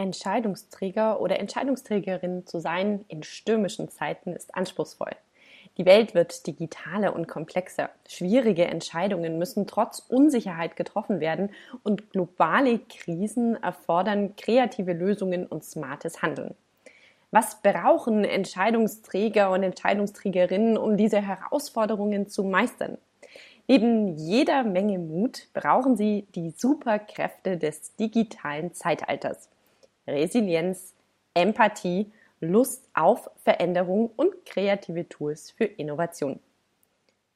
Entscheidungsträger oder Entscheidungsträgerin zu sein in stürmischen Zeiten ist anspruchsvoll. Die Welt wird digitaler und komplexer. Schwierige Entscheidungen müssen trotz Unsicherheit getroffen werden und globale Krisen erfordern kreative Lösungen und smartes Handeln. Was brauchen Entscheidungsträger und Entscheidungsträgerinnen, um diese Herausforderungen zu meistern? Neben jeder Menge Mut brauchen sie die Superkräfte des digitalen Zeitalters. Resilienz, Empathie, Lust auf Veränderung und kreative Tools für Innovation.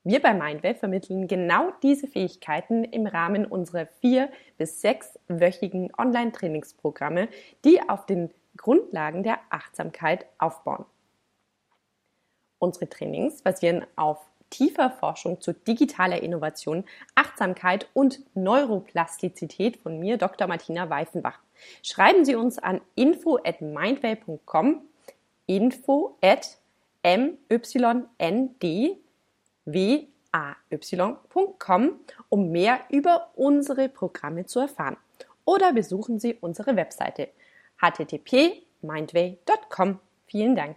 Wir bei Mindwave vermitteln genau diese Fähigkeiten im Rahmen unserer vier- bis sechswöchigen Online-Trainingsprogramme, die auf den Grundlagen der Achtsamkeit aufbauen. Unsere Trainings basieren auf tiefer Forschung zu digitaler Innovation, Achtsamkeit und Neuroplastizität von mir, Dr. Martina Weifenbach. Schreiben Sie uns an info at mindway.com, info at mYndway.com, um mehr über unsere Programme zu erfahren. Oder besuchen Sie unsere Webseite http://mindway.com. Vielen Dank.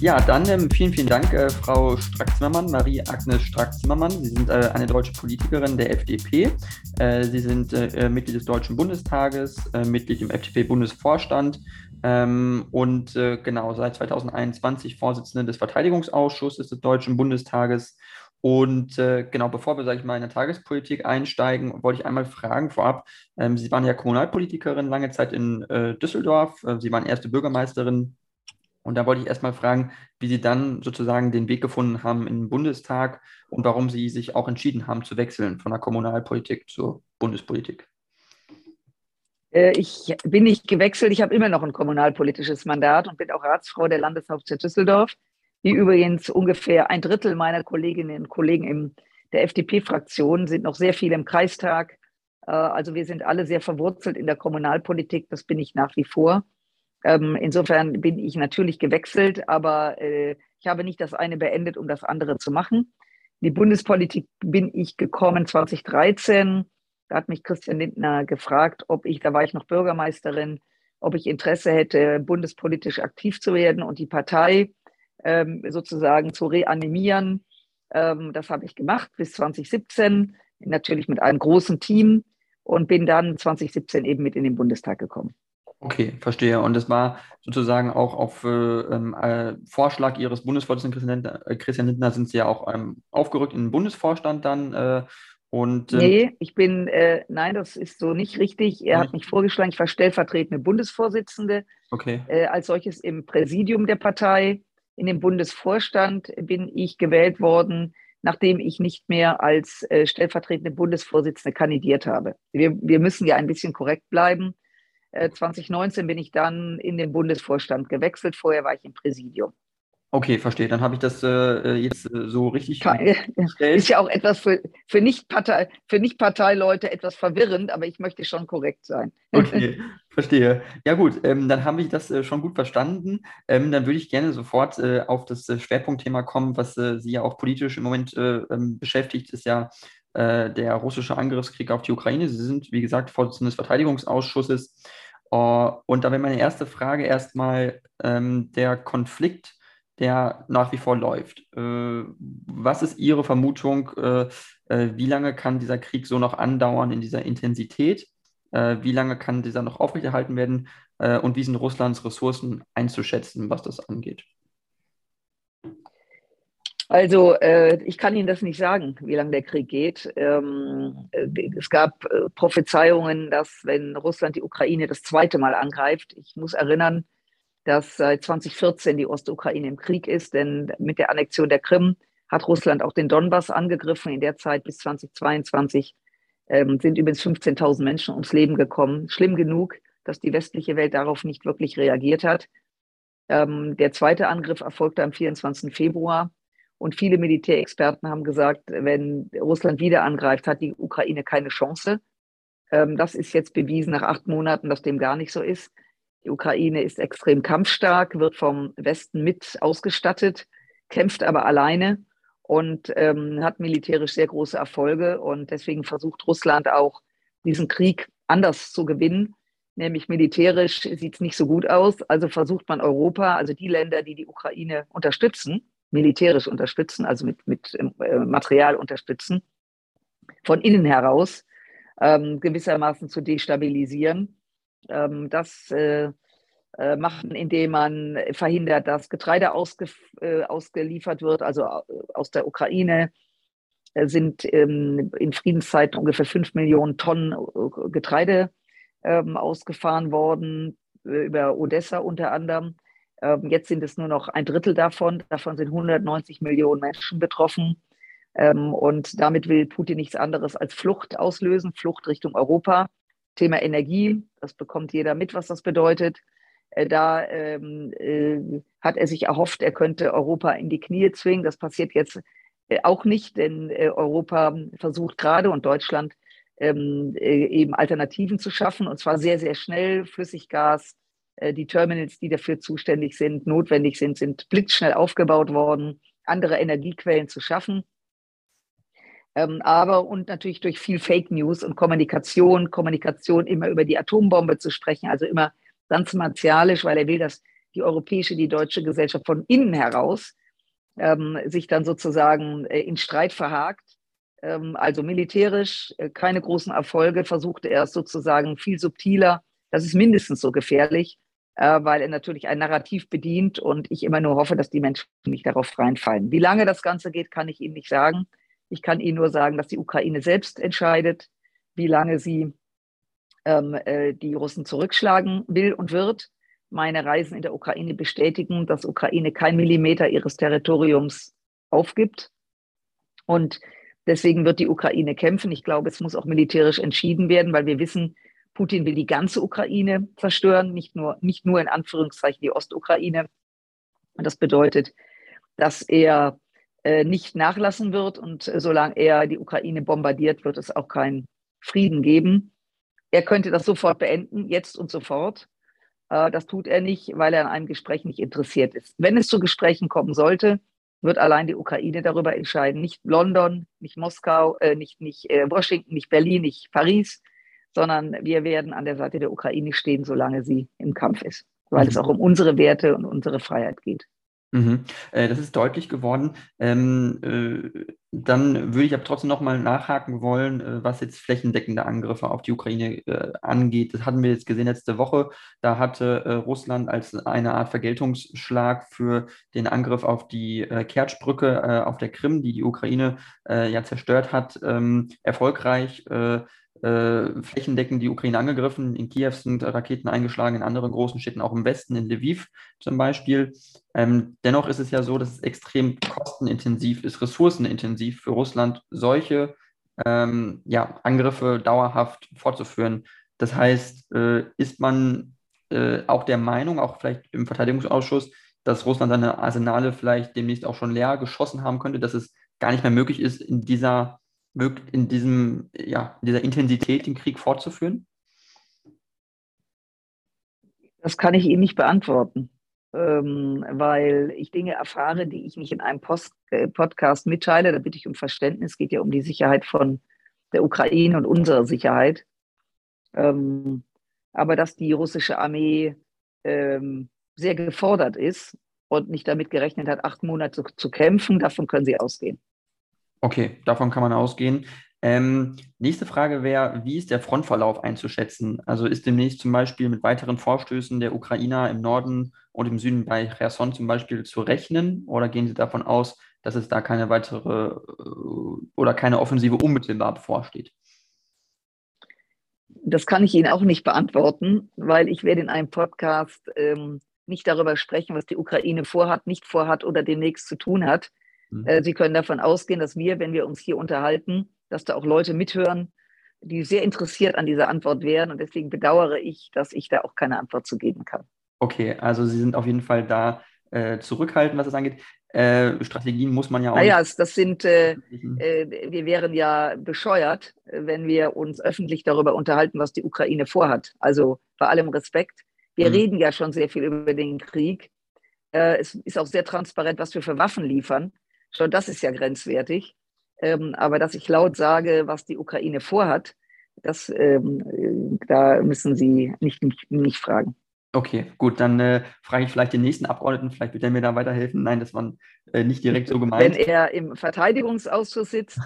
Ja, dann ähm, vielen, vielen Dank, äh, Frau Strack-Zimmermann, Marie-Agnes Strack-Zimmermann. Sie sind äh, eine deutsche Politikerin der FDP. Äh, Sie sind äh, äh, Mitglied des Deutschen Bundestages, äh, Mitglied im FDP-Bundesvorstand ähm, und genau seit 2021 Vorsitzende des Verteidigungsausschusses des Deutschen Bundestages. Und genau bevor wir, sage ich mal, in der Tagespolitik einsteigen, wollte ich einmal fragen vorab. Ähm, Sie waren ja Kommunalpolitikerin lange Zeit in Düsseldorf. Sie waren erste Bürgermeisterin und da wollte ich erstmal fragen, wie Sie dann sozusagen den Weg gefunden haben in den Bundestag und warum Sie sich auch entschieden haben zu wechseln von der Kommunalpolitik zur Bundespolitik. Äh, ich bin nicht gewechselt, ich habe immer noch ein kommunalpolitisches Mandat und bin auch Ratsfrau der Landeshauptstadt Düsseldorf, wie übrigens ungefähr ein Drittel meiner Kolleginnen und Kollegen in der FDP-Fraktion sind noch sehr viele im Kreistag. Äh, also wir sind alle sehr verwurzelt in der Kommunalpolitik, das bin ich nach wie vor. Ähm, insofern bin ich natürlich gewechselt, aber äh, ich habe nicht das eine beendet, um das andere zu machen. In die Bundespolitik bin ich gekommen 2013. Da hat mich Christian Lindner gefragt, ob ich, da war ich noch Bürgermeisterin, ob ich Interesse hätte, bundespolitisch aktiv zu werden und die Partei ähm, sozusagen zu reanimieren. Ähm, das habe ich gemacht bis 2017, natürlich mit einem großen Team und bin dann 2017 eben mit in den Bundestag gekommen. Okay, verstehe. Und das war sozusagen auch auf äh, ähm, äh, Vorschlag Ihres Bundesvorsitzenden Christian Lindner, äh, Christian Lindner sind Sie ja auch ähm, aufgerückt in den Bundesvorstand dann. Äh, und, ähm, nee, ich bin, äh, nein, das ist so nicht richtig. Er hat mich vorgeschlagen, ich war stellvertretende Bundesvorsitzende. Okay. Äh, als solches im Präsidium der Partei. In dem Bundesvorstand bin ich gewählt worden, nachdem ich nicht mehr als stellvertretende Bundesvorsitzende kandidiert habe. Wir, wir müssen ja ein bisschen korrekt bleiben. 2019 äh, bin ich dann in den Bundesvorstand gewechselt. Vorher war ich im Präsidium. Okay, verstehe. Dann habe ich das äh, jetzt äh, so richtig gestellt. Ist ja auch etwas für, für Nicht-Partei, für Nicht-Parteileute etwas verwirrend, aber ich möchte schon korrekt sein. Okay, verstehe. Ja gut, ähm, dann habe ich das äh, schon gut verstanden. Ähm, dann würde ich gerne sofort äh, auf das äh, Schwerpunktthema kommen, was Sie ja auch politisch im Moment ähm, beschäftigt, ist ja der russische Angriffskrieg auf die Ukraine. Sie sind, wie gesagt, Vorsitzende des Verteidigungsausschusses. und da wäre meine erste Frage erstmal ähm, der Konflikt der nach wie vor läuft. Äh, was ist Ihre Vermutung? Äh, äh, wie lange kann dieser Krieg so noch andauern in dieser Intensität? wie lange kann dieser noch aufrechterhalten werden? und wie sind Russlands Ressourcen einzuschätzen, was das angeht? Also ich kann Ihnen das nicht sagen, wie lange der Krieg geht. Ähm, es gab Prophezeiungen, dass wenn Russland die Ukraine das zweite Mal angreift, ich muss erinnern, dass seit 2014 die Ostukraine im Krieg ist, denn mit der Annexion der Krim hat Russland auch den Donbass angegriffen. In der Zeit bis 2022 ähm, sind übrigens 15.000 Menschen ums Leben gekommen. Schlimm genug, dass die westliche Welt darauf nicht wirklich reagiert hat. Ähm, der zweite Angriff erfolgte am 24. Februar. Und viele Militärexperten haben gesagt, wenn Russland wieder angreift, hat die Ukraine keine Chance. Ähm, das ist jetzt bewiesen nach acht Monaten, dass dem gar nicht so ist. Die Ukraine ist extrem kampfstark, wird vom Westen mit ausgestattet, kämpft aber alleine. und ähm, hat militärisch sehr große Erfolge. Und deswegen versucht Russland auch, diesen Krieg anders zu gewinnen. Nämlich militärisch sieht es nicht so gut aus. Also versucht man Europa, also die Länder, die die Ukraine unterstützen, militärisch unterstützen, also mit, mit äh, Material unterstützen, von innen heraus ähm, gewissermaßen zu destabilisieren. Ähm, das äh, äh, machen, indem man verhindert, dass Getreide ausge, äh, ausgeliefert wird, also äh, aus der Ukraine sind ähm, in Friedenszeiten ungefähr fünf Millionen Tonnen Getreide ähm, ausgefahren worden, über Odessa unter anderem. Ähm, jetzt sind es nur noch ein Drittel davon. Davon sind 190 Millionen Menschen betroffen. Ähm, und damit will Putin nichts anderes als Flucht auslösen, Flucht Richtung Europa. Thema Energie, das bekommt jeder mit, was das bedeutet. Äh, da ähm, äh, hat er sich erhofft, er könnte Europa in die Knie zwingen. Das passiert jetzt äh, auch nicht, denn Europa versucht gerade und Deutschland eben Alternativen zu schaffen und zwar sehr, sehr schnell. Flüssiggas, die Terminals, die dafür zuständig sind, notwendig sind, sind blitzschnell aufgebaut worden, andere Energiequellen zu schaffen. Ähm, aber und natürlich durch viel Fake News und Kommunikation, Kommunikation immer über die Atombombe zu sprechen, also immer ganz martialisch, weil er will, dass die europäische, die deutsche Gesellschaft von innen heraus ähm, sich dann sozusagen äh, in Streit verhakt. Ähm, also militärisch äh, keine großen Erfolge, versuchte er es sozusagen viel subtiler. Das ist mindestens so gefährlich, äh, weil er natürlich ein Narrativ bedient und ich immer nur hoffe, dass die Menschen nicht darauf reinfallen. Wie lange das Ganze geht, kann ich Ihnen nicht sagen. Ich kann Ihnen nur sagen, dass die Ukraine selbst entscheidet, wie lange sie ähm, äh, die Russen zurückschlagen will und wird. Meine Reisen in der Ukraine bestätigen, dass Ukraine kein Millimeter ihres Territoriums aufgibt. Und deswegen wird die Ukraine kämpfen. Ich glaube, es muss auch militärisch entschieden werden, weil wir wissen, Putin will die ganze Ukraine zerstören, nicht nur, nicht nur in Anführungszeichen die Ostukraine. Und das bedeutet, dass er äh, nicht nachlassen wird. Und äh, solange er die Ukraine bombardiert, wird es auch keinen Frieden geben. Er könnte das sofort beenden, jetzt und sofort. Äh, das tut er nicht, weil er an einem Gespräch nicht interessiert ist. Wenn es zu Gesprächen kommen sollte, wird allein die Ukraine darüber entscheiden. Nicht London, nicht Moskau, äh, nicht, nicht äh, Washington, nicht Berlin, nicht Paris, sondern wir werden an der Seite der Ukraine stehen, solange sie im Kampf ist, weil mhm. es auch um unsere Werte und unsere Freiheit geht. Mhm. Äh, das ist deutlich geworden. Ähm, äh, dann würde ich aber trotzdem nochmal nachhaken wollen, äh, was jetzt flächendeckende Angriffe auf die Ukraine äh, angeht. Das hatten wir jetzt gesehen letzte Woche. Da hatte Russland als eine Art Vergeltungsschlag für den Angriff auf die äh, Kertschbrücke auf der Krim, die die Ukraine ja zerstört hat, ähm, erfolgreich äh, flächendeckend die Ukraine angegriffen. In Kiew sind Raketen eingeschlagen, in anderen großen Städten, auch im Westen, in Lviv zum Beispiel. Ähm, dennoch ist es ja so, dass es extrem kostenintensiv ist, ressourcenintensiv für Russland, solche ähm, ja, Angriffe dauerhaft fortzuführen. Das heißt, äh, ist man äh, auch der Meinung, auch vielleicht im Verteidigungsausschuss, dass Russland seine Arsenale vielleicht demnächst auch schon leer geschossen haben könnte, dass es gar nicht mehr möglich ist, in dieser in diesem, ja, in dieser Intensität den Krieg fortzuführen? Das kann ich Ihnen nicht beantworten, ähm, weil ich Dinge erfahre, die ich nicht in einem Post, äh, Podcast mitteile. Da bitte ich um Verständnis. Es geht ja um die Sicherheit von der Ukraine und unserer Sicherheit. Ähm, aber dass die russische Armee ähm, sehr gefordert ist und nicht damit gerechnet hat, acht Monate zu, zu kämpfen, davon können Sie ausgehen. Okay, davon kann man ausgehen. Ähm, nächste Frage wäre, wie ist der Frontverlauf einzuschätzen? Also ist demnächst zum Beispiel mit weiteren Vorstößen der Ukrainer im Norden und im Süden bei Cherson zum Beispiel zu rechnen? Oder gehen Sie davon aus, dass es da keine weitere äh, oder keine Offensive unmittelbar bevorsteht? Das kann ich Ihnen auch nicht beantworten, weil ich werde in einem Podcast ähm, nicht darüber sprechen, was die Ukraine vorhat, nicht vorhat oder demnächst zu tun hat. Mhm. Äh, Sie können davon ausgehen, dass wir, wenn wir uns hier unterhalten, dass da auch Leute mithören, die sehr interessiert an dieser Antwort wären. Und deswegen bedauere ich, dass ich da auch keine Antwort zu geben kann. Okay, also Sie sind auf jeden Fall da äh, zurückhaltend, was das angeht. Äh, Strategien muss man ja auch. Naja, das sind, äh, äh, wir wären ja bescheuert, wenn wir uns öffentlich darüber unterhalten, was die Ukraine vorhat. Also bei allem Respekt. Wir mhm. reden ja schon sehr viel über den Krieg. Äh, es ist auch sehr transparent, was wir für Waffen liefern. Schon das ist ja grenzwertig. Ähm, aber dass ich laut sage, was die Ukraine vorhat, das, ähm, da müssen Sie nicht, nicht, nicht fragen. Okay, gut, dann äh, frage ich vielleicht den nächsten Abgeordneten, vielleicht wird er mir da weiterhelfen. Nein, das war äh, nicht direkt so gemeint. Wenn er im Verteidigungsausschuss sitzt,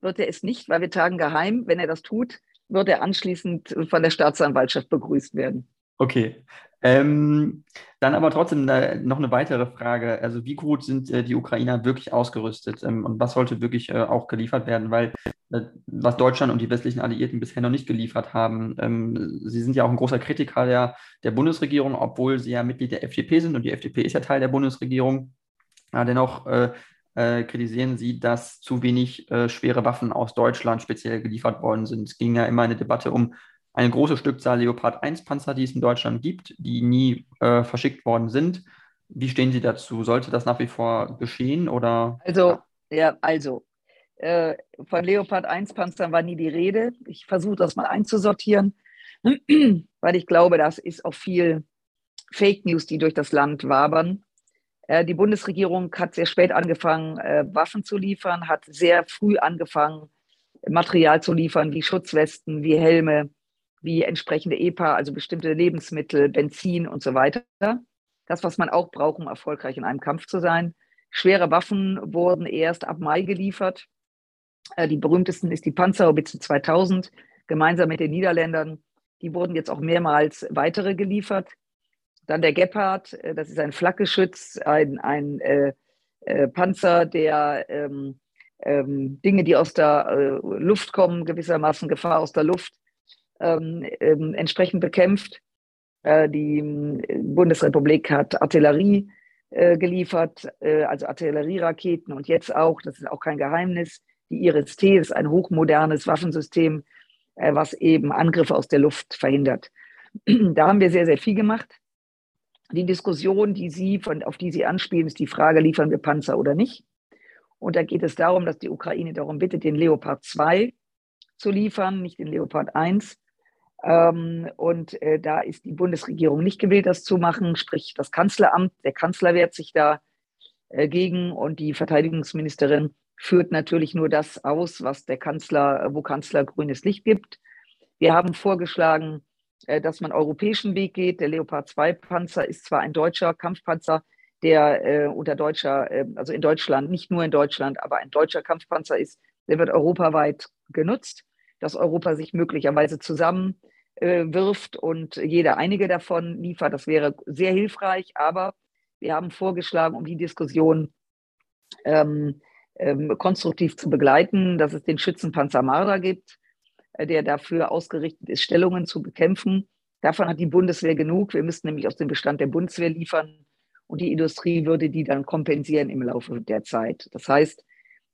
wird er es nicht, weil wir tagen geheim. Wenn er das tut, wird er anschließend von der Staatsanwaltschaft begrüßt werden. Okay. Ähm, dann aber trotzdem äh, noch eine weitere Frage. Also wie gut sind äh, die Ukrainer wirklich ausgerüstet ähm, und was sollte wirklich äh, auch geliefert werden? Weil äh, was Deutschland und die westlichen Alliierten bisher noch nicht geliefert haben, ähm, sie sind ja auch ein großer Kritiker der, der Bundesregierung, obwohl sie ja Mitglied der FDP sind und die FDP ist ja Teil der Bundesregierung. Ja, dennoch äh, äh, kritisieren sie, dass zu wenig schwere Waffen aus Deutschland speziell geliefert worden sind. Es ging ja immer eine Debatte um eine große Stückzahl Leopard 1 Panzer, die es in Deutschland gibt, die nie äh, verschickt worden sind. Wie stehen Sie dazu? Sollte das nach wie vor geschehen oder? Also, ja, also äh, von Leopard 1 Panzern war nie die Rede. Ich versuche das mal einzusortieren, weil ich glaube, das ist auch viel Fake News, die durch das Land wabern. Äh, die Bundesregierung hat sehr spät angefangen, äh, Waffen zu liefern, hat sehr früh angefangen, Material zu liefern, wie Schutzwesten, wie Helme, wie entsprechende EPA, also bestimmte Lebensmittel, Benzin und so weiter. Das, was man auch braucht, um erfolgreich in einem Kampf zu sein. Schwere Waffen wurden erst ab Mai geliefert. Äh, die berühmtesten ist die Panzerhaubitze 2000, gemeinsam mit den Niederländern. Die wurden jetzt auch mehrmals weitere geliefert. Dann der Gepard, äh, das ist ein Flakgeschütz, ein, ein äh, äh, Panzer, der ähm, ähm, Dinge, die aus der äh, Luft kommen, gewissermaßen Gefahr aus der Luft, ähm, ähm, entsprechend bekämpft. Äh, die äh, Bundesrepublik hat Artillerie äh, geliefert, äh, also Artillerieraketen und jetzt auch, das ist auch kein Geheimnis, die IRIS-T ist ein hochmodernes Waffensystem, äh, was eben Angriffe aus der Luft verhindert. da haben wir sehr, sehr viel gemacht. Die Diskussion, die Sie, von, auf die Sie anspielen, ist die Frage, liefern wir Panzer oder nicht? Und da geht es darum, dass die Ukraine darum bittet, den Leopard 2 zu liefern, nicht den Leopard 1. Ähm, und äh, da ist die Bundesregierung nicht gewillt, das zu machen, sprich das Kanzleramt. Der Kanzler wehrt sich da äh, gegen und die Verteidigungsministerin führt natürlich nur das aus, was der Kanzler, wo Kanzler grünes Licht gibt. Wir haben vorgeschlagen, äh, dass man europäischen Weg geht. Der Leopard 2 Panzer ist zwar ein deutscher Kampfpanzer, der äh, unter deutscher, äh, also in Deutschland, nicht nur in Deutschland, aber ein deutscher Kampfpanzer ist. Der wird europaweit genutzt, dass Europa sich möglicherweise zusammen äh, und jeder einige davon liefert. Das wäre sehr hilfreich, aber wir haben vorgeschlagen, um die Diskussion ähm, ähm, konstruktiv zu begleiten, dass es den Schützenpanzer Marder gibt, äh, der dafür ausgerichtet ist, Stellungen zu bekämpfen. Davon hat die Bundeswehr genug. Wir müssten nämlich aus dem Bestand der Bundeswehr liefern und die Industrie würde die dann kompensieren im Laufe der Zeit. Das heißt,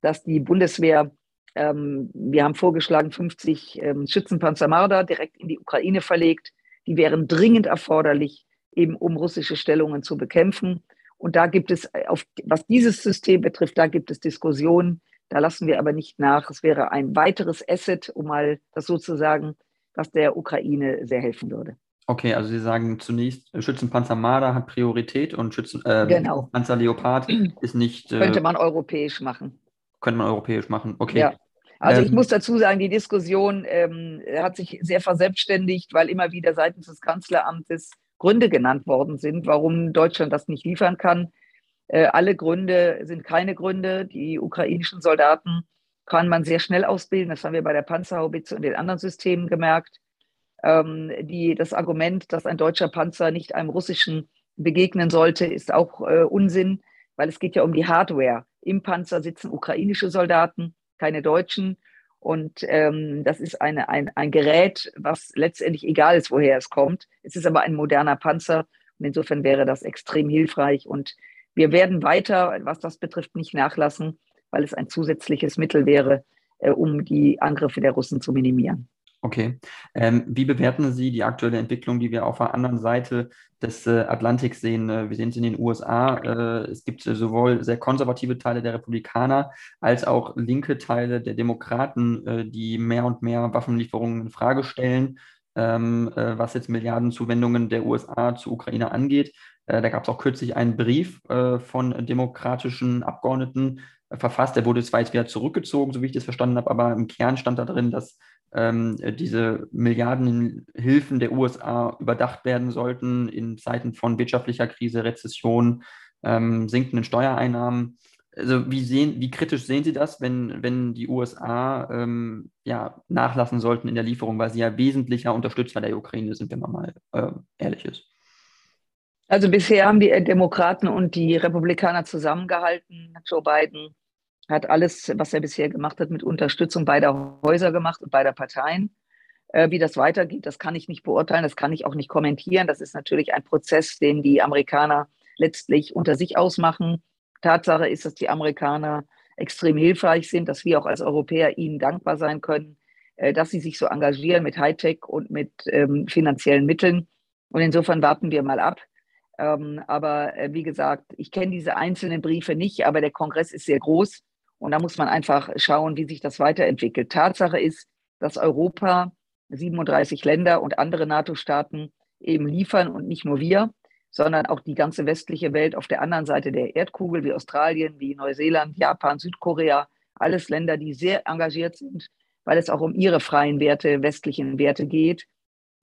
dass die Bundeswehr ähm, wir haben vorgeschlagen, 50 ähm, Schützenpanzer Marder direkt in die Ukraine verlegt. Die wären dringend erforderlich, eben um russische Stellungen zu bekämpfen. Und da gibt es, äh, auf, was dieses System betrifft, da gibt es Diskussionen. Da lassen wir aber nicht nach. Es wäre ein weiteres Asset, um mal das sozusagen, was der Ukraine sehr helfen würde. Okay, also Sie sagen zunächst, äh, Schützenpanzer Marder hat Priorität und Schützen, äh, genau. Leopard ist nicht. Äh, Könnte man europäisch machen. Könnte man europäisch machen, okay. Ja. Also ähm, ich muss dazu sagen, die Diskussion ähm, hat sich sehr verselbstständigt, weil immer wieder seitens des Kanzleramtes Gründe genannt worden sind, warum Deutschland das nicht liefern kann. Äh, alle Gründe sind keine Gründe. Die ukrainischen Soldaten kann man sehr schnell ausbilden. Das haben wir bei der Panzerhaubitze und den anderen Systemen gemerkt. Ähm, die, das Argument, dass ein deutscher Panzer nicht einem russischen begegnen sollte, ist auch äh, Unsinn, weil es geht ja um die Hardware. Im Panzer sitzen ukrainische Soldaten, keine Deutschen. Und ähm, das ist eine, ein, ein Gerät, was letztendlich egal ist, woher es kommt. Es ist aber ein moderner Panzer und insofern wäre das extrem hilfreich. Und wir werden weiter, was das betrifft, nicht nachlassen, weil es ein zusätzliches Mittel wäre, äh, um die Angriffe der Russen zu minimieren. Okay. Ähm, wie bewerten Sie die aktuelle Entwicklung, die wir auf der anderen Seite des äh, Atlantiks sehen? Äh, wir sehen es in den USA. Äh, es gibt äh, sowohl sehr konservative Teile der Republikaner als auch linke Teile der Demokraten, äh, die mehr und mehr Waffenlieferungen in Frage stellen, ähm, äh, was jetzt Milliardenzuwendungen der USA zur Ukraine angeht. Da gab es auch kürzlich einen Brief von demokratischen Abgeordneten verfasst. Der wurde zwar jetzt wieder zurückgezogen, so wie ich das verstanden habe, aber im Kern stand da drin, dass ähm, diese Milliardenhilfen der USA überdacht werden sollten in Zeiten von wirtschaftlicher Krise, Rezession, ähm, sinkenden Steuereinnahmen. Also wie sehen, wie kritisch sehen Sie das, wenn, wenn die USA ähm, ja, nachlassen sollten in der Lieferung, weil sie ja wesentlicher Unterstützer der Ukraine sind, wenn man mal äh, ehrlich ist? Also bisher haben die Demokraten und die Republikaner zusammengehalten. Joe Biden hat alles, was er bisher gemacht hat, mit Unterstützung beider Häuser gemacht und beider Parteien. Äh, wie das weitergeht, das kann ich nicht beurteilen, das kann ich auch nicht kommentieren. Das ist natürlich ein Prozess, den die Amerikaner letztlich unter sich ausmachen. Tatsache ist, dass die Amerikaner extrem hilfreich sind, dass wir auch als Europäer ihnen dankbar sein können, äh, dass sie sich so engagieren mit Hightech und mit ähm, finanziellen Mitteln. Und insofern warten wir mal ab. Ähm, aber äh, wie gesagt, ich kenne diese einzelnen Briefe nicht, aber der Kongress ist sehr groß und da muss man einfach schauen, wie sich das weiterentwickelt. Tatsache ist, dass Europa, 37 Länder und andere NATO-Staaten eben liefern und nicht nur wir, sondern auch die ganze westliche Welt auf der anderen Seite der Erdkugel, wie Australien, wie Neuseeland, Japan, Südkorea, alles Länder, die sehr engagiert sind, weil es auch um ihre freien Werte, westlichen Werte geht.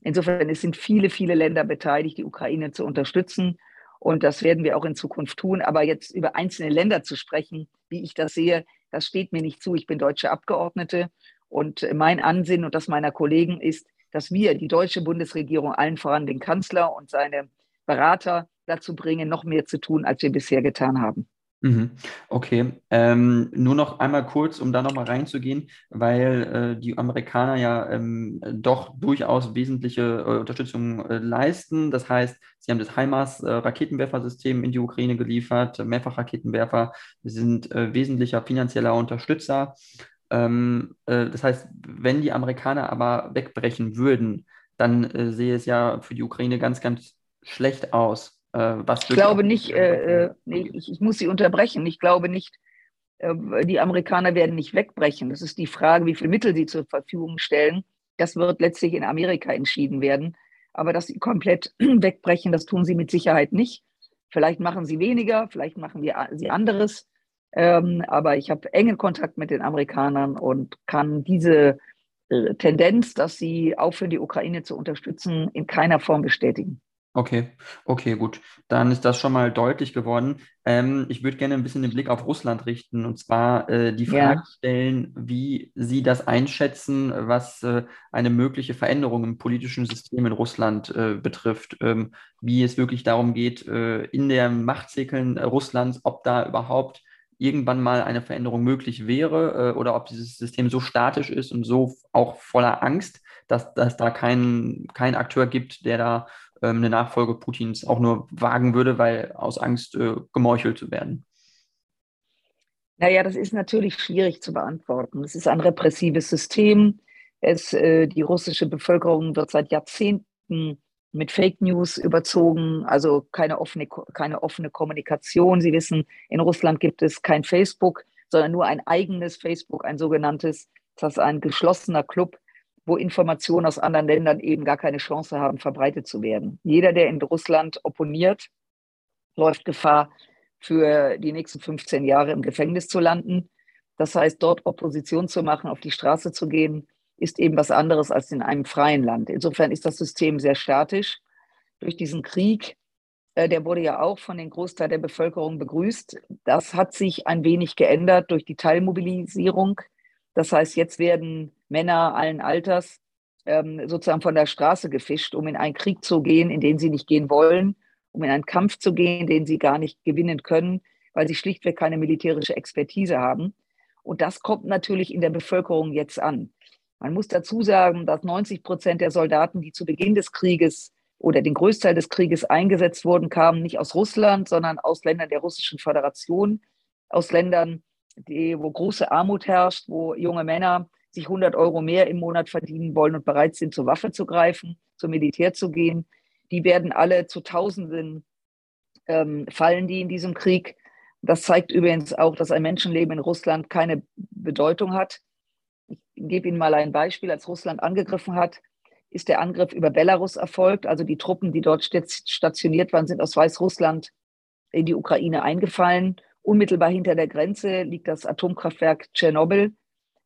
Insofern es sind viele, viele Länder beteiligt, die Ukraine zu unterstützen. Und das werden wir auch in Zukunft tun. Aber jetzt über einzelne Länder zu sprechen, wie ich das sehe, das steht mir nicht zu. Ich bin deutsche Abgeordnete und mein Ansinnen und das meiner Kollegen ist, dass wir, die deutsche Bundesregierung, allen voran den Kanzler und seine Berater dazu bringen, noch mehr zu tun, als wir bisher getan haben. Mhm. Okay, ähm, nur noch einmal kurz, um da nochmal reinzugehen, weil äh, die Amerikaner ja ähm, doch durchaus wesentliche äh, Unterstützung äh, leisten. Das heißt, sie haben das HIMARS-Raketenwerfersystem äh, in die Ukraine geliefert, Mehrfachraketenwerfer sind äh, wesentlicher finanzieller Unterstützer. Ähm, äh, das heißt, wenn die Amerikaner aber wegbrechen würden, dann sehe es ja für die Ukraine ganz, ganz schlecht aus. Äh, was ich glaube nicht, äh, äh, nee, ich, ich, muss Sie unterbrechen. Ich glaube nicht, äh, die Amerikaner werden nicht wegbrechen. Das ist die Frage, wie viele Mittel sie zur Verfügung stellen. Das wird letztlich in Amerika entschieden werden. Aber dass sie komplett wegbrechen, das tun sie mit Sicherheit nicht. Vielleicht machen sie weniger, vielleicht machen wir, sie anderes. Ähm, aber ich habe engen Kontakt mit den Amerikanern und kann diese äh, Tendenz, dass sie aufhören, die Ukraine zu unterstützen, in keiner Form bestätigen. Okay, okay, gut. Dann ist das schon mal deutlich geworden. Ähm, ich würde gerne ein bisschen den Blick auf Russland richten und zwar äh, die Frage ja. stellen, wie Sie das einschätzen, was äh, eine mögliche Veränderung im politischen System in Russland äh, betrifft, ähm, wie es wirklich darum geht, äh, in der Machtzirkeln Russlands, ob da überhaupt irgendwann mal eine Veränderung möglich wäre äh, oder ob dieses System so statisch ist und so auch voller Angst, dass, dass da kein, kein Akteur gibt, der da ähm, eine Nachfolge Putins auch nur wagen würde, weil aus Angst äh, gemeuchelt zu werden? Naja, das ist natürlich schwierig zu beantworten. Es ist ein repressives System. Es, äh, die russische Bevölkerung wird seit Jahrzehnten mit Fake News überzogen, also keine offene, keine offene Kommunikation. Sie wissen, in Russland gibt es kein Facebook, sondern nur ein eigenes Facebook, ein sogenanntes, das ist ein geschlossener Club, wo Informationen aus anderen Ländern eben gar keine Chance haben, verbreitet zu werden. Jeder, der in Russland opponiert, läuft Gefahr, für die nächsten 15 Jahre im Gefängnis zu landen. Das heißt, dort Opposition zu machen, auf die Straße zu gehen, ist eben was anderes als in einem freien Land. Insofern ist das System sehr statisch. Durch diesen Krieg, äh, der wurde ja auch von den Großteil der Bevölkerung begrüßt. Das hat sich ein wenig geändert durch die Teilmobilisierung. Das heißt, jetzt werden Männer allen Alters ähm, sozusagen von der Straße gefischt, um in einen Krieg zu gehen, in den sie nicht gehen wollen, um in einen Kampf zu gehen, den sie gar nicht gewinnen können, weil sie schlichtweg keine militärische Expertise haben. Und das kommt natürlich in der Bevölkerung jetzt an. Man muss dazu sagen, dass 90 Prozent der Soldaten, die zu Beginn des Krieges oder den Größteil des Krieges eingesetzt wurden, kamen nicht aus Russland, sondern aus Ländern der Russischen Föderation, aus Ländern, die, wo große Armut herrscht, wo junge Männer sich 100 Euro mehr im Monat verdienen wollen und bereit sind, zur Waffe zu greifen, zum Militär zu gehen. Die werden alle zu Tausenden ähm, fallen, die in diesem Krieg. Das zeigt übrigens auch, dass ein Menschenleben in Russland keine Bedeutung hat. Ich gebe Ihnen mal ein Beispiel. Als Russland angegriffen hat, ist der Angriff über Belarus erfolgt. Also die Truppen, die dort stationiert waren, sind aus Weißrussland in die Ukraine eingefallen. Unmittelbar hinter der Grenze liegt das Atomkraftwerk Tschernobyl,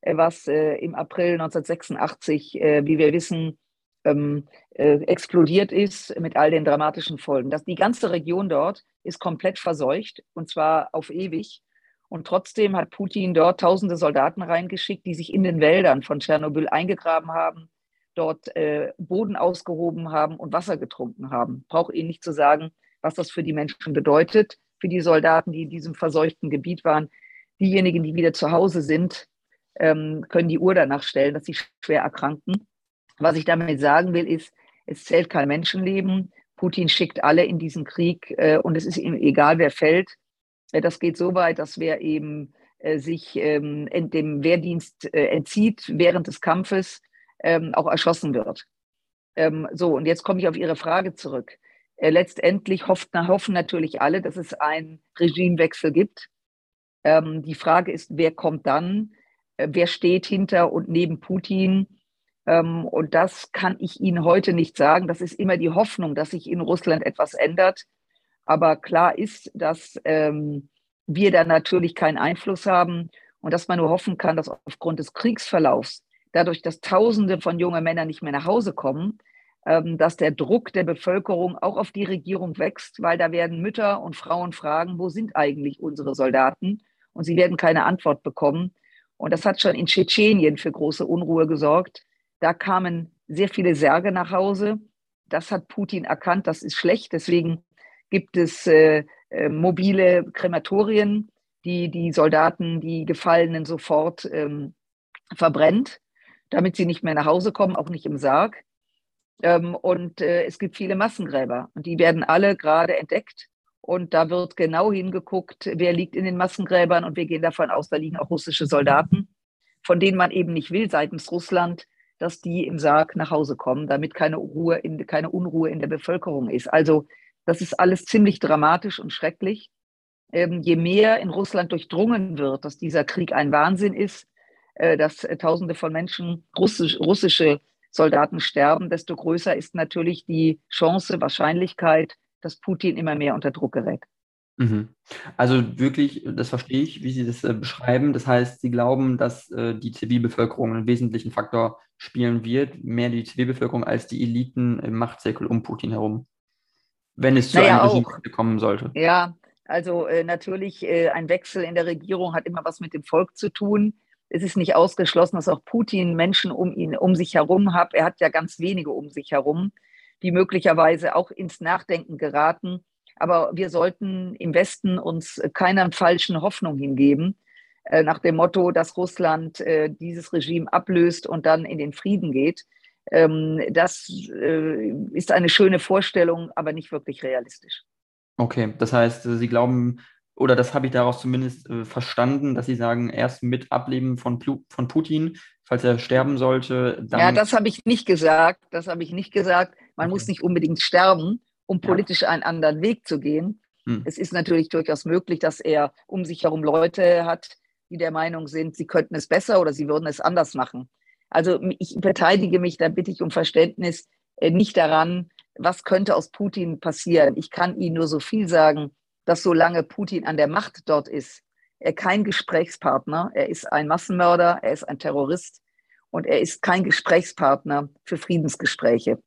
äh, was äh, im April 1986, äh, wie wir wissen, ähm, äh, explodiert ist mit all den dramatischen Folgen. Die ganze Region dort ist komplett verseucht und zwar auf ewig. Und trotzdem hat Putin dort tausende Soldaten reingeschickt, die sich in den Wäldern von Tschernobyl eingegraben haben, dort Boden ausgehoben haben und Wasser getrunken haben. Brauche Ihnen nicht zu sagen, was das für die Menschen bedeutet, für die Soldaten, die in diesem verseuchten Gebiet waren. Diejenigen, die wieder zu Hause sind, ähm, können die Uhr danach stellen, dass sie schwer erkranken. Was ich damit sagen will, ist, es zählt kein Menschenleben. Putin schickt alle in diesen Krieg äh, und es ist ihm egal, wer fällt. Äh, das geht so weit, dass wer eben äh, sich ähm, dem Wehrdienst entzieht während des Kampfes, ähm, auch erschossen wird. So, und jetzt komme ich auf Ihre Frage zurück. Äh, letztendlich hofft, hoffen natürlich alle, dass es einen Regimewechsel gibt. Ähm, die Frage ist, wer kommt dann? Äh, wer steht hinter und neben Putin? Ähm, und das kann ich Ihnen heute nicht sagen. Das ist immer die Hoffnung, dass sich in Russland etwas ändert. Aber klar ist, dass ähm, wir da natürlich keinen Einfluss haben und dass man nur hoffen kann, dass aufgrund des Kriegsverlaufs, dadurch, dass Tausende von jungen Männern nicht mehr nach Hause kommen, dass der Druck der Bevölkerung auch auf die Regierung wächst, weil da werden Mütter und Frauen fragen, wo sind eigentlich unsere Soldaten? Und sie werden keine Antwort bekommen. Und das hat schon in Tschetschenien für große Unruhe gesorgt. Da kamen sehr viele Särge nach Hause. Das hat Putin erkannt, das ist schlecht. Deswegen gibt es äh, äh, mobile Krematorien, die die Soldaten, die Gefallenen sofort ähm, verbrennt, damit sie nicht mehr nach Hause kommen, auch nicht im Sarg. Ähm, und äh, es gibt viele Massengräber und die werden alle gerade entdeckt. Und da wird genau hingeguckt, wer liegt in den Massengräbern. Und wir gehen davon aus, da liegen auch russische Soldaten, von denen man eben nicht will seitens Russland, dass die im Sarg nach Hause kommen, damit keine, Ruhe in, keine Unruhe in der Bevölkerung ist. Also das ist alles ziemlich dramatisch und schrecklich. Ähm, je mehr in Russland durchdrungen wird, dass dieser Krieg ein Wahnsinn ist, äh, dass äh, Tausende von Menschen, russisch, russische Soldaten sterben, desto größer ist natürlich die Chance, Wahrscheinlichkeit, dass Putin immer mehr unter Druck gerät. Mhm. Also wirklich, das verstehe ich, wie Sie das äh, beschreiben. Das heißt, Sie glauben, dass äh, die Zivilbevölkerung einen wesentlichen Faktor spielen wird, mehr die Zivilbevölkerung als die Eliten im Machtzirkel um Putin herum, wenn es zu naja, einem Regime kommen sollte. Ja, also äh, natürlich, äh, ein Wechsel in der Regierung hat immer was mit dem Volk zu tun. Es ist nicht ausgeschlossen, dass auch Putin Menschen um ihn, um sich herum hat. Er hat ja ganz wenige um sich herum, die möglicherweise auch ins Nachdenken geraten aber wir sollten im Westen uns keiner falschen Hoffnung hingeben, äh, nach dem Motto, dass Russland äh, dieses Regime ablöst und dann in den Frieden geht. Ähm, das äh, ist eine schöne Vorstellung, aber nicht wirklich realistisch. Okay, das heißt, Sie glauben, oder das habe ich daraus zumindest äh, verstanden, dass Sie sagen, erst mit Ableben von, von Putin, falls er sterben sollte, dann. Ja, das habe ich nicht gesagt. Das habe ich nicht gesagt. Man okay. muss nicht unbedingt sterben um politisch einen anderen Weg zu gehen. Hm. Es ist natürlich durchaus möglich, dass er um sich herum Leute hat, die der Meinung sind, sie könnten es besser oder sie würden es anders machen. Also ich beteilige mich, da bitte ich um Verständnis, äh, nicht daran, was könnte aus Putin passieren. Ich kann Ihnen nur so viel sagen, dass solange Putin an der Macht dort ist, er kein Gesprächspartner, er ist ein Massenmörder, er ist ein Terrorist und er ist kein Gesprächspartner für Friedensgespräche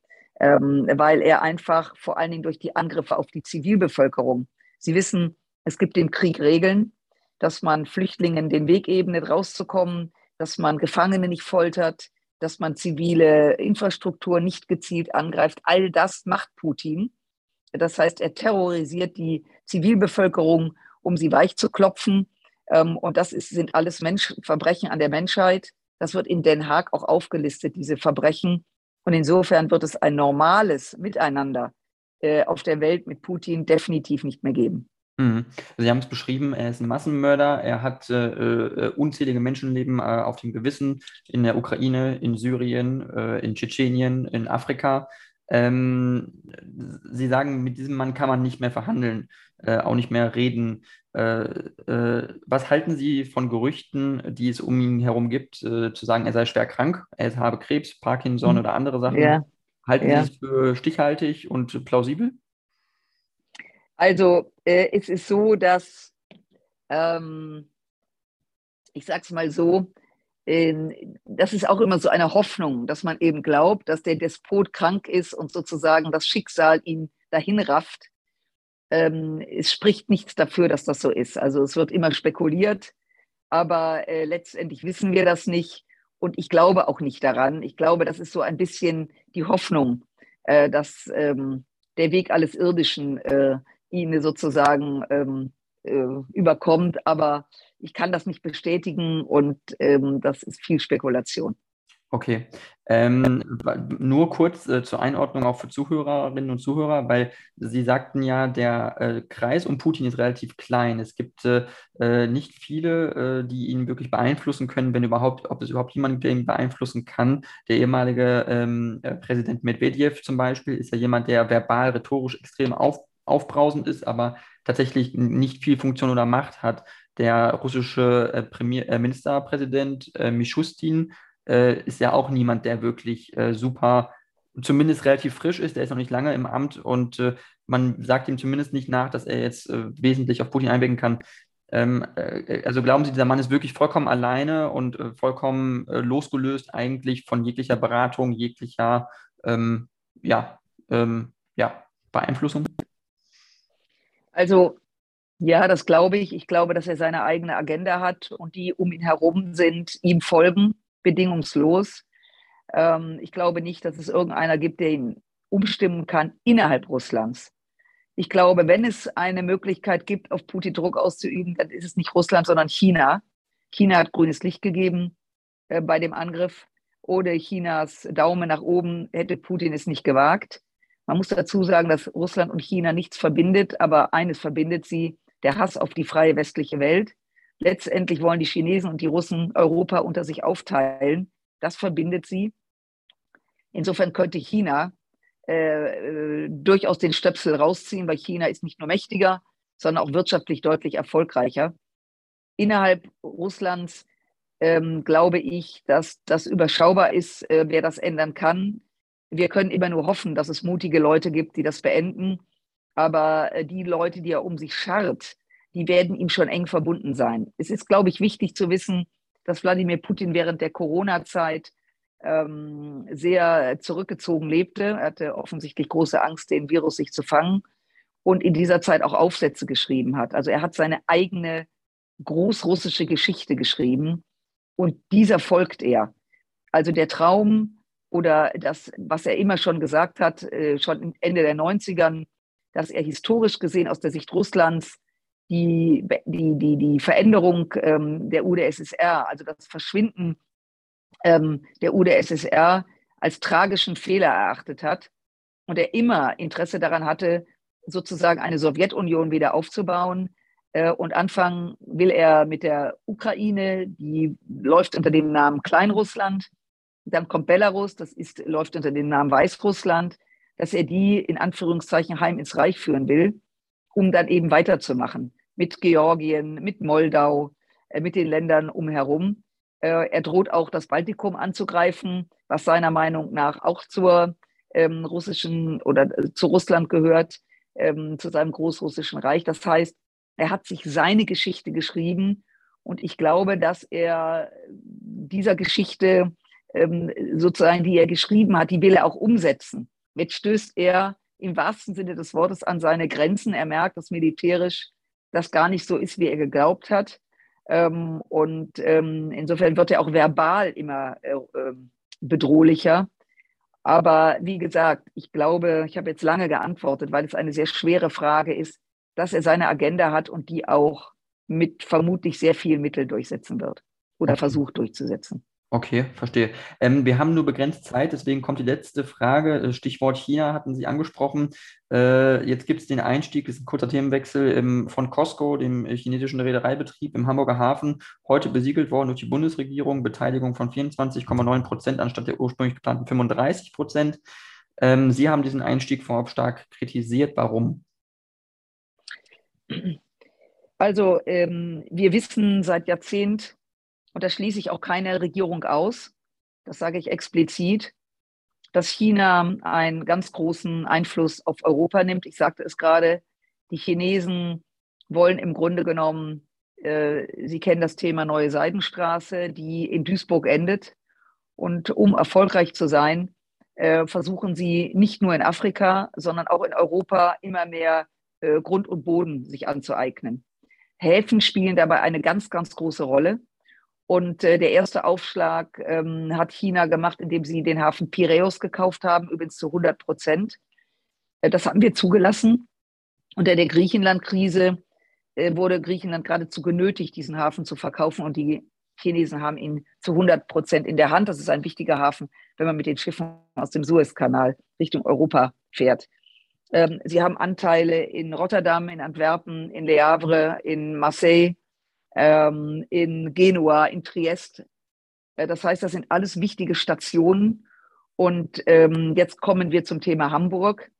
ähm, weil er einfach vor allen Dingen durch die Angriffe auf die Zivilbevölkerung, Sie wissen, es gibt im Krieg Regeln, dass man Flüchtlingen den Weg ebnet, rauszukommen, dass man Gefangene nicht foltert, dass man zivile Infrastruktur nicht gezielt angreift. All das macht Putin. Das heißt, er terrorisiert die Zivilbevölkerung, um sie weich zu klopfen. Ähm, und das ist, sind alles Mensch Verbrechen an der Menschheit. Das wird in Den Haag auch aufgelistet, diese Verbrechen. Und insofern wird es ein normales Miteinander äh, auf der Welt mit Putin definitiv nicht mehr geben. Mhm. Sie haben es beschrieben, er ist ein Massenmörder, er hat äh, äh, unzählige Menschenleben äh, auf dem Gewissen in der Ukraine, in Syrien, äh, in Tschetschenien, in Afrika. Ähm, Sie sagen, mit diesem Mann kann man nicht mehr verhandeln, äh, auch nicht mehr reden. Äh, äh, was halten Sie von Gerüchten, die es um ihn herum gibt, äh, zu sagen, er sei schwer krank, er habe Krebs, Parkinson hm. oder andere Sachen? Ja. Halten ja. Sie es für stichhaltig und plausibel? Also äh, es ist so, dass, ähm, ich sage es mal so, das ist auch immer so eine Hoffnung, dass man eben glaubt, dass der Despot krank ist und sozusagen das Schicksal ihn dahin rafft. Ähm, es spricht nichts dafür, dass das so ist. Also es wird immer spekuliert, aber äh, letztendlich wissen wir das nicht. Und ich glaube auch nicht daran. Ich glaube, das ist so ein bisschen die Hoffnung, äh, dass ähm, der Weg alles Irdischen äh, ihn sozusagen ähm, äh, überkommt. Aber ich kann das nicht bestätigen und ähm, das ist viel Spekulation. Okay. Ähm, nur kurz äh, zur Einordnung auch für Zuhörerinnen und Zuhörer, weil Sie sagten ja, der äh, Kreis um Putin ist relativ klein. Es gibt äh, äh nicht viele, äh, die ihn wirklich beeinflussen können, wenn überhaupt, ob es überhaupt jemanden gibt, der ihn beeinflussen kann. Der ehemalige ähm, äh, Präsident Medvedev zum Beispiel ist ja jemand, der verbal, rhetorisch extrem auf, aufbrausend ist, aber tatsächlich nicht viel Funktion oder Macht hat. Der russische äh, Premier, äh, Ministerpräsident äh, Mishustin äh, ist ja auch niemand, der wirklich äh, super, zumindest relativ frisch ist. Der ist noch nicht lange im Amt und äh, man sagt ihm zumindest nicht nach, dass er jetzt wesentlich auf Putin einwirken kann. Ähm, also glauben Sie, dieser Mann ist wirklich vollkommen alleine und vollkommen losgelöst eigentlich von jeglicher Beratung, jeglicher ähm, ja, ähm, ja, Beeinflussung? Also ja, das glaube ich. Ich glaube, dass er seine eigene Agenda hat und die um ihn herum sind, ihm folgen, bedingungslos. Ähm, ich glaube nicht, dass es irgendeiner gibt, der ihn umstimmen kann innerhalb Russlands. Ich glaube, wenn es eine Möglichkeit gibt, auf Putin Druck auszuüben, dann ist es nicht Russland, sondern China. China hat grünes Licht gegeben äh, bei dem Angriff. Ohne Chinas Daumen nach oben hätte Putin es nicht gewagt. Man muss dazu sagen, dass Russland und China nichts verbindet, aber eines verbindet sie, der Hass auf die freie westliche Welt. Letztendlich wollen die Chinesen und die Russen Europa unter sich aufteilen. Das verbindet sie. Insofern könnte China äh, durchaus den Stöpsel rausziehen, weil China ist nicht nur mächtiger, sondern auch wirtschaftlich deutlich erfolgreicher. Innerhalb Russlands ähm, glaube ich, dass das überschaubar ist, äh, wer das ändern kann. Wir können immer nur hoffen, dass es mutige Leute gibt, die das beenden. Aber äh, die Leute, die er um sich scharrt, die werden ihm schon eng verbunden sein. Es ist, glaube ich, wichtig zu wissen, dass Wladimir Putin während der Corona-Zeit ähm, sehr zurückgezogen lebte. Er hatte offensichtlich große Angst, den Virus sich zu fangen und in dieser Zeit auch Aufsätze geschrieben hat. Also er hat seine eigene großrussische Geschichte geschrieben und dieser folgt er. Also der Traum oder das, was er immer schon gesagt hat, äh, schon Ende der 90ern, dass er historisch gesehen aus der Sicht Russlands die, die, die, die Veränderung ähm, der UdSSR, also das Verschwinden ähm, der UdSSR als tragischen Fehler erachtet hat und er immer Interesse daran hatte, sozusagen eine Sowjetunion wieder aufzubauen. Äh, und anfangen will er mit der Ukraine, die läuft unter dem Namen Kleinrussland. Dann kommt Belarus, das ist, läuft unter dem Namen Weißrussland dass er die in Anführungszeichen heim ins Reich führen will, um dann eben weiterzumachen mit Georgien, mit Moldau, äh, mit den Ländern umherum. Äh, er droht auch das Baltikum anzugreifen, was seiner Meinung nach auch zur ähm, russischen oder äh, zu Russland gehört, ähm, zu seinem großrussischen Reich. Das heißt, er hat sich seine Geschichte geschrieben und ich glaube, dass er dieser Geschichte ähm, sozusagen, die er geschrieben hat, die will er auch umsetzen. Jetzt stößt er im wahrsten Sinne des Wortes an seine Grenzen. Er merkt, dass militärisch das gar nicht so ist, wie er geglaubt hat. Ähm, und ähm, insofern wird er auch verbal immer äh, ähm, bedrohlicher. Aber wie gesagt, ich glaube, ich habe jetzt lange geantwortet, weil es eine sehr schwere Frage ist, dass er seine Agenda hat und die auch mit vermutlich sehr vielen Mitteln durchsetzen wird oder versucht durchzusetzen. Okay, verstehe. Ähm, wir haben nur begrenzt Zeit, deswegen kommt die letzte Frage. Äh, Stichwort China hatten Sie angesprochen. Äh, jetzt gibt es den Einstieg, das ist ein kurzer Themenwechsel im, von Costco, dem chinesischen Reedereibetrieb im Hamburger Hafen, heute besiegelt worden durch die Bundesregierung, Beteiligung von 24,9 Prozent anstatt der ursprünglich geplanten 35 Prozent. Ähm, Sie haben diesen Einstieg vorab stark kritisiert. Warum? Also ähm, wir wissen seit Jahrzehnten, und da schließe ich auch keine Regierung aus, das sage ich explizit, dass China einen ganz großen Einfluss auf Europa nimmt. Ich sagte es gerade, die Chinesen wollen im Grunde genommen, äh, Sie kennen das Thema Neue Seidenstraße, die in Duisburg endet. Und um erfolgreich zu sein, äh, versuchen sie nicht nur in Afrika, sondern auch in Europa immer mehr äh, Grund und Boden sich anzueignen. Häfen spielen dabei eine ganz, ganz große Rolle. Und äh, der erste Aufschlag ähm, hat China gemacht, indem sie den Hafen Piräus gekauft haben, übrigens zu 100 Prozent. Äh, das haben wir zugelassen. Unter der Griechenland-Krise äh, wurde Griechenland geradezu genötigt, diesen Hafen zu verkaufen. Und die Chinesen haben ihn zu 100 Prozent in der Hand. Das ist ein wichtiger Hafen, wenn man mit den Schiffen aus dem Suezkanal Richtung Europa fährt. Ähm, sie haben Anteile in Rotterdam, in Antwerpen, in Le Havre, in Marseille, ähm, in Genua, in Triest. Äh, das heißt, das sind alles wichtige Stationen. Und ähm, jetzt kommen wir zum Thema Hamburg.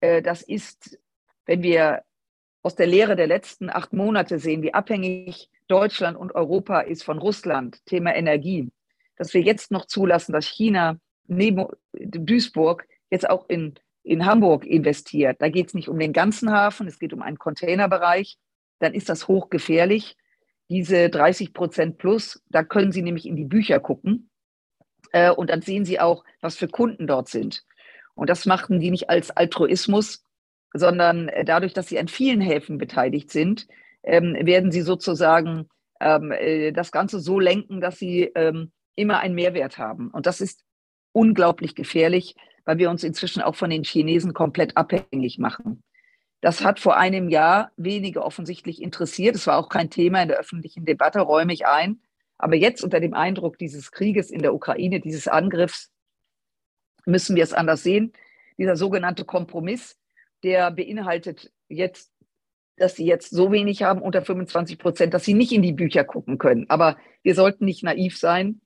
Äh, das ist, wenn wir aus der Lehre der letzten acht Monate sehen, wie abhängig Deutschland und Europa ist von Russland, Thema Energie, dass wir jetzt noch zulassen, dass China neben Duisburg jetzt auch in, in Hamburg investiert. Da geht es nicht um den ganzen Hafen, es geht um einen Containerbereich. Dann ist das hochgefährlich diese 30 Prozent plus, da können Sie nämlich in die Bücher gucken äh, und dann sehen Sie auch, was für Kunden dort sind. Und das machten die nicht als Altruismus, sondern äh, dadurch, dass sie an vielen Häfen beteiligt sind, ähm, werden sie sozusagen ähm, äh, das Ganze so lenken, dass sie ähm, immer einen Mehrwert haben. Und das ist unglaublich gefährlich, weil wir uns inzwischen auch von den Chinesen komplett abhängig machen. Das hat vor einem Jahr wenige offensichtlich interessiert. Es war auch kein Thema in der öffentlichen Debatte, räume ich ein. Aber jetzt unter dem Eindruck dieses Krieges in der Ukraine, dieses Angriffs, müssen wir es anders sehen. Dieser sogenannte Kompromiss, der beinhaltet jetzt, dass sie jetzt so wenig haben, unter 25 Prozent, dass sie nicht in die Bücher gucken können. Aber wir sollten nicht naiv sein.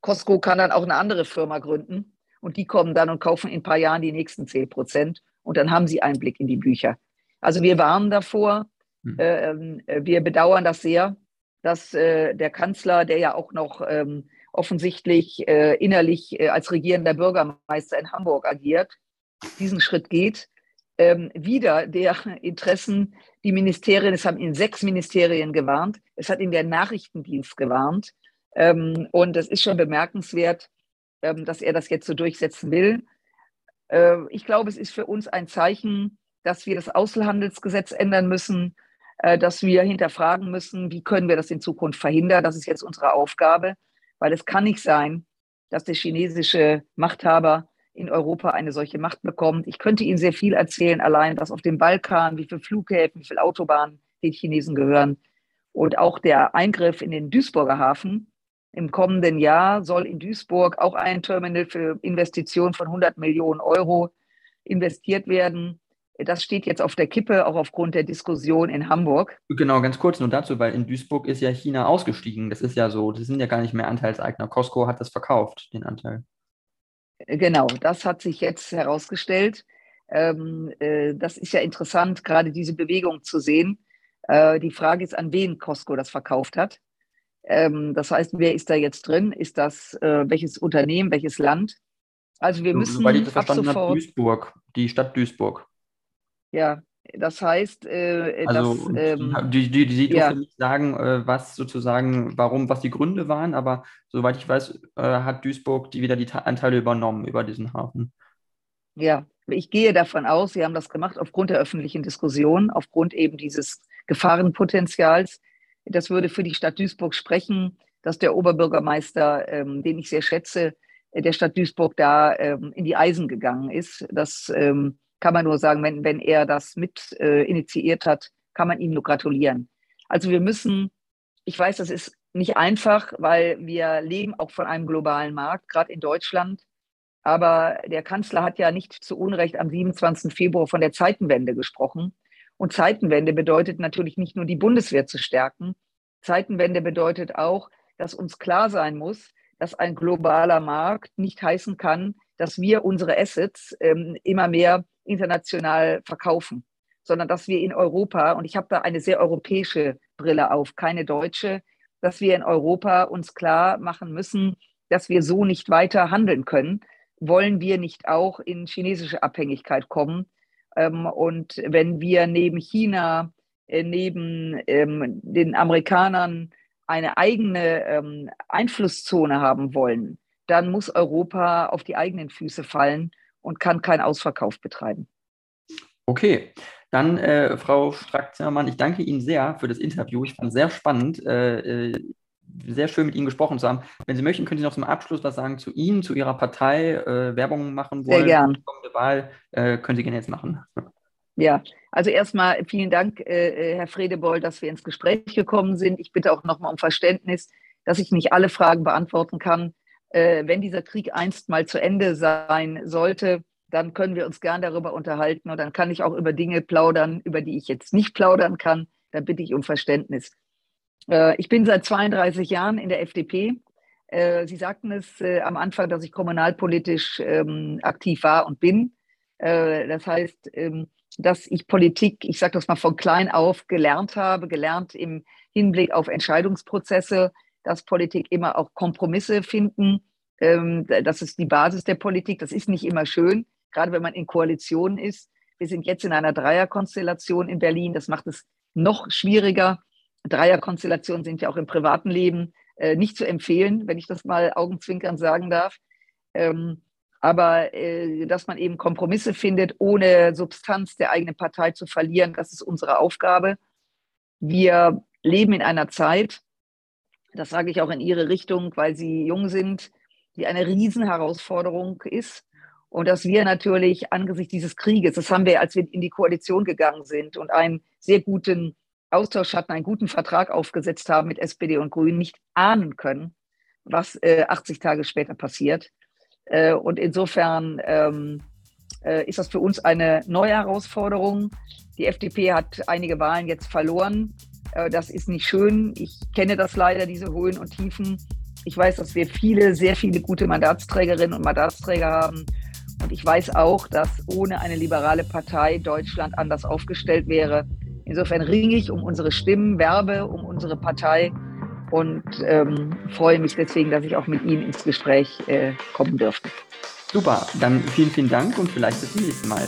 Costco kann dann auch eine andere Firma gründen und die kommen dann und kaufen in ein paar Jahren die nächsten 10 Prozent und dann haben sie Einblick in die Bücher. Also wir warnen davor. Mhm. Äh, wir bedauern das sehr, dass äh, der Kanzler, der ja auch noch ähm, offensichtlich äh, innerlich äh, als regierender Bürgermeister in Hamburg agiert, diesen Schritt geht. Ähm, wieder der Interessen, die Ministerien, es haben in sechs Ministerien gewarnt, es hat in der Nachrichtendienst gewarnt. Ähm, und es ist schon bemerkenswert, ähm, dass er das jetzt so durchsetzen will. Äh, ich glaube, es ist für uns ein Zeichen, dass wir das Außenhandelsgesetz ändern müssen, äh, dass wir hinterfragen müssen, wie können wir das in Zukunft verhindern. Das ist jetzt unsere Aufgabe, weil es kann nicht sein, dass der chinesische Machthaber in Europa eine solche Macht bekommt. Ich könnte Ihnen sehr viel erzählen, allein was auf dem Balkan, wie viele Flughäfen, wie viele Autobahnen den Chinesen gehören. Und auch der Eingriff in den Duisburger Hafen, im kommenden Jahr soll in Duisburg auch ein Terminal für Investitionen von 100 Millionen Euro investiert werden. Das steht jetzt auf der Kippe, auch aufgrund der Diskussion in Hamburg. Genau, ganz kurz nur dazu, weil in Duisburg ist ja China ausgestiegen. Das ist ja so, das sind ja gar nicht mehr Anteilseigner. Costco hat das verkauft, den Anteil. Genau, das hat sich jetzt herausgestellt. Ähm, äh, das ist ja interessant, gerade diese Bewegung zu sehen. Äh, die Frage ist, an wen Costco das verkauft hat. Ähm, das heißt, wer ist da jetzt drin? Ist das äh, welches Unternehmen, welches Land? Also wir müssen Weil ich das verstanden sofort, habe, Duisburg, die Stadt Duisburg. Ja, das heißt, äh, also dass, ähm, die, die, die, die ja. nicht sagen, äh, was sozusagen, warum, was die Gründe waren, aber soweit ich weiß, äh, hat Duisburg die wieder die Anteile übernommen über diesen Hafen. Ja, ich gehe davon aus, Sie haben das gemacht aufgrund der öffentlichen Diskussion, aufgrund eben dieses Gefahrenpotenzials, das würde für die Stadt Duisburg sprechen, dass der Oberbürgermeister, ähm, den ich sehr schätze, äh, der Stadt Duisburg da ähm, in die Eisen gegangen ist. Das ähm, kann man nur sagen, wenn, wenn er das mit äh, initiiert hat, kann man ihm nur gratulieren. Also wir müssen, ich weiß, das ist nicht einfach, weil wir leben auch von einem globalen Markt, gerade in Deutschland. Aber der Kanzler hat ja nicht zu Unrecht am 27. Februar von der Zeitenwende gesprochen. Und Zeitenwende bedeutet natürlich nicht nur die Bundeswehr zu stärken. Zeitenwende bedeutet auch, dass uns klar sein muss, dass ein globaler Markt nicht heißen kann, dass wir unsere Assets ähm, immer mehr international verkaufen, sondern dass wir in Europa, und ich habe da eine sehr europäische Brille auf, keine deutsche, dass wir in Europa uns klar machen müssen, dass wir so nicht weiter handeln können. Wollen wir nicht auch in chinesische Abhängigkeit kommen? Ähm, und wenn wir neben China, äh, neben ähm, den Amerikanern eine eigene ähm, Einflusszone haben wollen, dann muss Europa auf die eigenen Füße fallen und kann keinen Ausverkauf betreiben. Okay, dann äh, Frau Strack-Zimmermann, ich danke Ihnen sehr für das Interview. Ich fand es sehr spannend, äh, äh, sehr schön mit Ihnen gesprochen zu haben. Wenn Sie möchten, können Sie noch zum Abschluss was sagen zu Ihnen, zu Ihrer Partei, äh, Werbung machen wollen. Sehr gern. Die kommende Wahl äh, können Sie gerne jetzt machen. Ja, also erstmal vielen Dank, äh, Herr Fredebold, dass wir ins Gespräch gekommen sind. Ich bitte auch nochmal um Verständnis, dass ich nicht alle Fragen beantworten kann. wenn dieser Krieg einst mal zu Ende sein sollte, dann können wir uns gern darüber unterhalten und dann kann ich auch über Dinge plaudern, über die ich jetzt nicht plaudern kann. Da bitte ich um Verständnis. Äh, ich bin seit 32 Jahren in der FDP. Äh, Sie sagten es äh, am Anfang, dass ich kommunalpolitisch ähm, aktiv war und bin. Das heißt, ähm, dass ich Politik, ich sage das mal von klein auf, gelernt habe, gelernt im Hinblick auf Entscheidungsprozesse, dass Politik immer auch Kompromisse finden. Ähm, das ist die Basis der Politik. Das ist nicht immer schön gerade wenn man in Koalitionen ist. Wir sind jetzt in einer Dreierkonstellation in Berlin. Das macht es noch schwieriger. Dreierkonstellationen sind ja auch im privaten Leben äh, nicht zu empfehlen, wenn ich das mal augenzwinkern sagen darf. Ähm, aber äh, dass man eben Kompromisse findet, ohne Substanz der eigenen Partei zu verlieren, das ist unsere Aufgabe. Wir leben in einer Zeit, das sage ich auch in Ihre Richtung, weil Sie jung sind, die eine Riesenherausforderung ist. Und dass wir natürlich angesichts dieses Krieges, das haben wir, als wir in die Koalition gegangen sind und einen sehr guten Austausch hatten, einen guten Vertrag aufgesetzt haben mit SPD und Grünen, nicht ahnen können, was äh, 80 Tage später passiert. Äh, und insofern ähm, äh, ist das für uns eine neue Herausforderung. Die FDP hat einige Wahlen jetzt verloren. Äh, das ist nicht schön. Ich kenne das leider, diese Höhen und Tiefen. Ich weiß, dass wir viele, sehr viele gute Mandatsträgerinnen und Mandatsträger haben und ich weiß auch, dass ohne eine liberale Partei Deutschland anders aufgestellt wäre. Insofern ringe ich um unsere Stimmen, werbe um unsere Partei und ähm, freue mich deswegen, dass ich auch mit Ihnen ins Gespräch äh, kommen dürfte. Super, dann vielen, vielen Dank und vielleicht bis zum nächsten Mal.